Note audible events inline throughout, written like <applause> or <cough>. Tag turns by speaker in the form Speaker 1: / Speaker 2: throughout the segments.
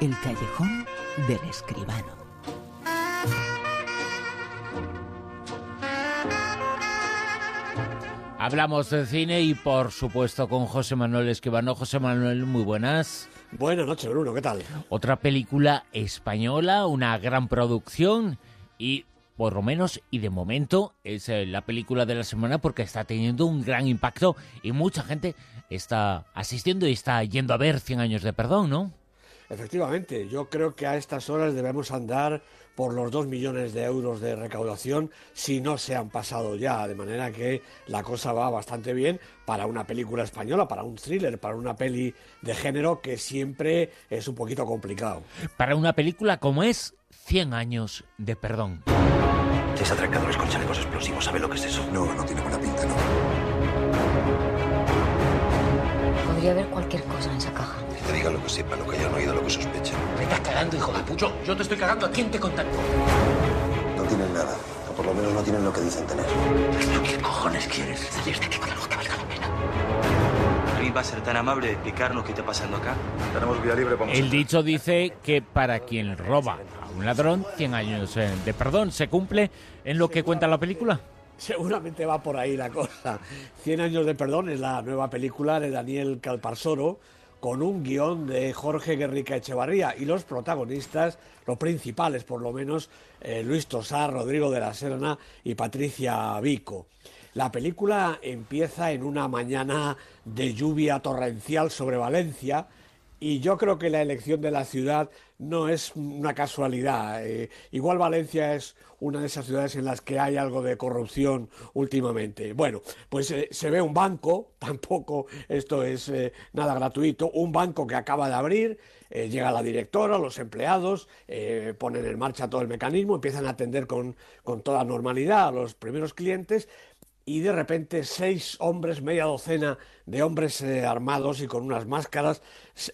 Speaker 1: El callejón del escribano.
Speaker 2: Hablamos de cine y por supuesto con José Manuel Escribano. José Manuel, muy buenas.
Speaker 3: Buenas noches, Bruno, ¿qué tal?
Speaker 2: Otra película española, una gran producción y por lo menos y de momento es eh, la película de la semana porque está teniendo un gran impacto y mucha gente está asistiendo y está yendo a ver 100 años de perdón, ¿no?
Speaker 3: Efectivamente, yo creo que a estas horas debemos andar por los dos millones de euros de recaudación si no se han pasado ya, de manera que la cosa va bastante bien para una película española, para un thriller, para una peli de género que siempre es un poquito complicado.
Speaker 2: Para una película como es 100 años de perdón.
Speaker 4: Es atracadores con chalecos explosivos, ¿sabe lo que es eso?
Speaker 5: No, no tiene buena pinta, no.
Speaker 6: Podría haber cualquier cosa en esa caja.
Speaker 5: Diga lo que sepa, lo que hayan oído, lo que sospechen.
Speaker 4: Me estás cagando, hijo de pucho. Yo te estoy cagando. ¿A quién te contacto?
Speaker 5: No tienen nada. O por lo menos no tienen lo que dicen tener.
Speaker 4: ¿Pero qué cojones quieres? Salir de aquí con algo que valga la pena.
Speaker 7: Va a ser tan amable de explicarnos qué está pasando acá.
Speaker 5: Tenemos vía libre, vamos
Speaker 2: El dicho dice que para quien roba a un ladrón, 100 años eh, de perdón se cumple en lo que cuenta la película.
Speaker 3: Seguramente va por ahí la cosa. Cien años de perdón es la nueva película de Daniel Calparsoro con un guion de Jorge Guerrica Echevarría y los protagonistas, los principales por lo menos, eh, Luis Tosar, Rodrigo de la Serna y Patricia Vico. La película empieza en una mañana de lluvia torrencial sobre Valencia y yo creo que la elección de la ciudad no es una casualidad. Eh, igual Valencia es una de esas ciudades en las que hay algo de corrupción últimamente. Bueno, pues eh, se ve un banco, <laughs> tampoco esto es eh, nada gratuito, un banco que acaba de abrir, llega la directora, los empleados, ponen en marcha todo el mecanismo, empiezan a atender con, con toda normalidad a los primeros clientes y de repente seis hombres, media docena de hombres eh, armados y con unas máscaras,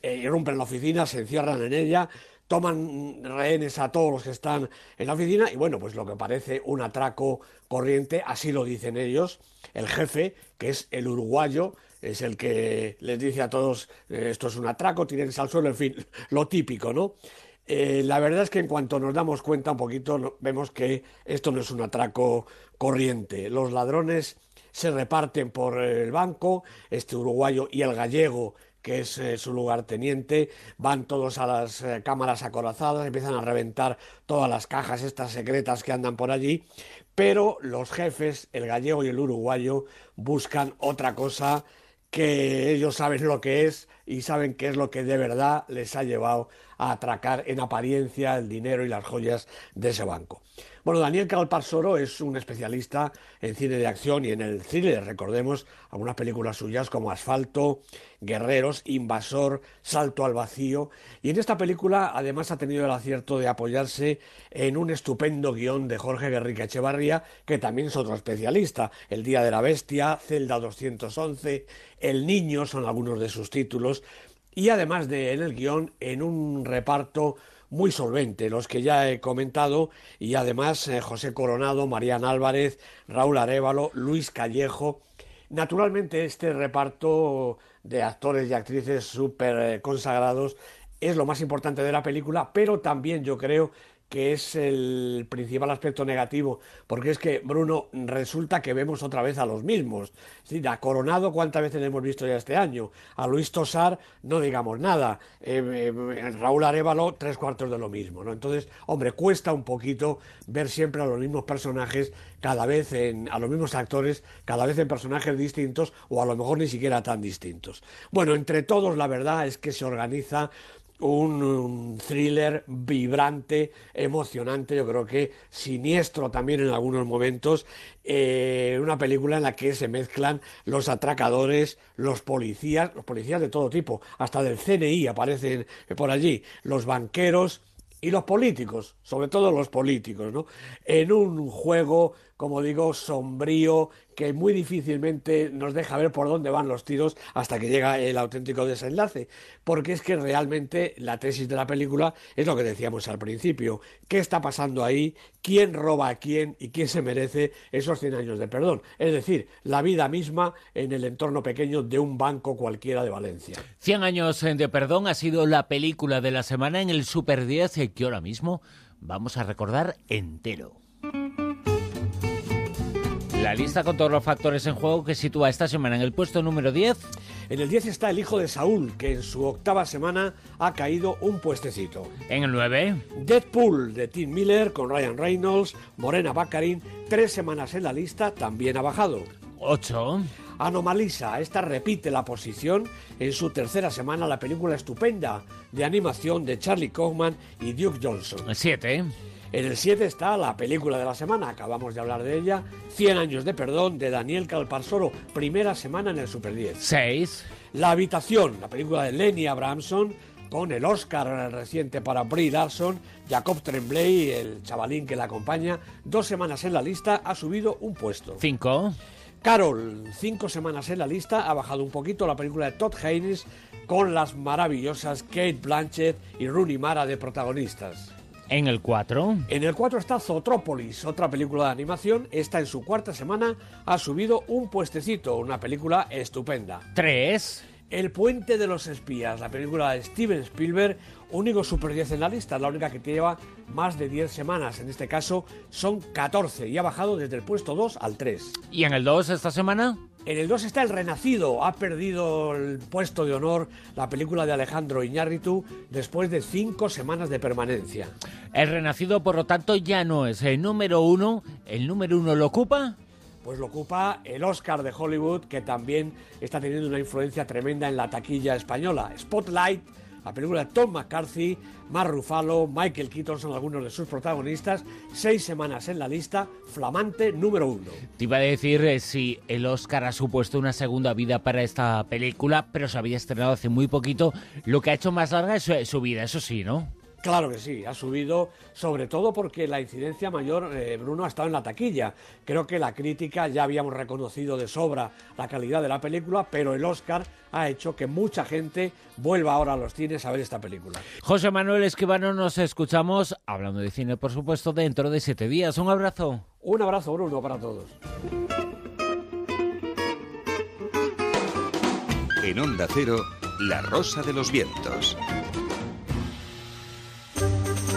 Speaker 3: eh, irrumpen la oficina, se encierran en ella, toman rehenes a todos los que están en la oficina y bueno, pues lo que parece un atraco corriente, así lo dicen ellos, el jefe, que es el uruguayo, es el que les dice a todos, eh, esto es un atraco, tírense al suelo, en fin, <laughs> lo típico, ¿no? Eh, la verdad es que en cuanto nos damos cuenta un poquito, vemos que esto no es un atraco corriente. Los ladrones se reparten por el banco, este uruguayo y el gallego, que es eh, su lugarteniente, van todos a las eh, cámaras acorazadas, empiezan a reventar todas las cajas estas secretas que andan por allí, pero los jefes, el gallego y el uruguayo, buscan otra cosa que ellos saben lo que es y saben qué es lo que de verdad les ha llevado a atracar en apariencia el dinero y las joyas de ese banco. Bueno, Daniel Calparsoro es un especialista en cine de acción y en el thriller. Recordemos algunas películas suyas como Asfalto, Guerreros, Invasor, Salto al Vacío. Y en esta película además ha tenido el acierto de apoyarse en un estupendo guion de Jorge Guerrica Echevarría, que también es otro especialista. El Día de la Bestia, Celda 211, El Niño son algunos de sus títulos. Y además de en el guion, en un reparto muy solvente, los que ya he comentado, y además eh, José Coronado, Mariana Álvarez, Raúl Arévalo, Luis Callejo. Naturalmente este reparto de actores y actrices súper consagrados es lo más importante de la película, pero también yo creo que es el principal aspecto negativo, porque es que, Bruno, resulta que vemos otra vez a los mismos. A Coronado, ¿cuántas veces hemos visto ya este año? A Luis Tosar, no digamos nada. Eh, eh, Raúl Arévalo, tres cuartos de lo mismo, ¿no? Entonces, hombre, cuesta un poquito ver siempre a los mismos personajes, cada vez en, a los mismos actores, cada vez en personajes distintos, o a lo mejor ni siquiera tan distintos. Bueno, entre todos, la verdad es que se organiza un, thriller vibrante, emocionante, yo creo que siniestro también en algunos momentos, eh, una película en la que se mezclan los atracadores, los policías, los policías de todo tipo, hasta del CNI aparecen por allí, los banqueros y los políticos, sobre todo los políticos, ¿no? En un juego, como digo, sombrío, que muy difícilmente nos deja ver por dónde van los tiros hasta que llega el auténtico desenlace. Porque es que realmente la tesis de la película es lo que decíamos al principio. ¿Qué está pasando ahí? ¿Quién roba a quién? ¿Y quién se merece esos 100 años de perdón? Es decir, la vida misma en el entorno pequeño de un banco cualquiera de Valencia.
Speaker 2: 100 años de perdón ha sido la película de la semana en el Super 10 que ahora mismo vamos a recordar entero. La lista con todos los factores en juego que sitúa esta semana en el puesto número 10.
Speaker 3: En el 10 está el hijo de Saúl, que en su octava semana ha caído un puestecito.
Speaker 2: En el 9.
Speaker 3: Deadpool de Tim Miller con Ryan Reynolds, Morena Baccarin, tres semanas en la lista, también ha bajado.
Speaker 2: 8.
Speaker 3: Anomalisa, esta repite la posición en su tercera semana la película estupenda de animación de Charlie Kaufman y Duke Johnson.
Speaker 2: 7.
Speaker 3: En el 7 está la película de la semana, acabamos de hablar de ella, 100 años de perdón de Daniel Calparsoro, primera semana en el Super 10.
Speaker 2: 6.
Speaker 3: La habitación, la película de Lenny Abramson, con el Oscar reciente para Brie Larson, Jacob Tremblay, el chavalín que la acompaña, dos semanas en la lista, ha subido un puesto.
Speaker 2: 5.
Speaker 3: Carol, cinco semanas en la lista, ha bajado un poquito la película de Todd Haynes con las maravillosas Kate Blanchett y Rooney Mara de protagonistas.
Speaker 2: En el 4.
Speaker 3: En el 4 está Zotrópolis, otra película de animación. Esta en su cuarta semana ha subido un puestecito, una película estupenda.
Speaker 2: 3.
Speaker 3: El puente de los espías, la película de Steven Spielberg, único Super 10 en la lista, la única que lleva más de 10 semanas. En este caso son 14 y ha bajado desde el puesto 2 al 3.
Speaker 2: ¿Y en el 2 esta semana?
Speaker 3: En el 2 está El Renacido. Ha perdido el puesto de honor la película de Alejandro Iñárritu después de cinco semanas de permanencia.
Speaker 2: El Renacido, por lo tanto, ya no es el número uno. ¿El número uno lo ocupa?
Speaker 3: Pues lo ocupa el Oscar de Hollywood, que también está teniendo una influencia tremenda en la taquilla española. Spotlight la película de Tom McCarthy, Mark Ruffalo, Michael Keaton son algunos de sus protagonistas. Seis semanas en la lista, flamante número uno.
Speaker 2: Te iba a decir eh, si el Oscar ha supuesto una segunda vida para esta película, pero se había estrenado hace muy poquito. Lo que ha hecho más larga es su, su vida, eso sí, ¿no?
Speaker 3: Claro que sí, ha subido sobre todo porque la incidencia mayor, eh, Bruno, ha estado en la taquilla. Creo que la crítica ya habíamos reconocido de sobra la calidad de la película, pero el Oscar ha hecho que mucha gente vuelva ahora a los cines a ver esta película.
Speaker 2: José Manuel Esquivano, nos escuchamos hablando de cine, por supuesto, dentro de siete días. Un abrazo.
Speaker 3: Un abrazo, Bruno, para todos.
Speaker 8: En Onda Cero, La Rosa de los Vientos.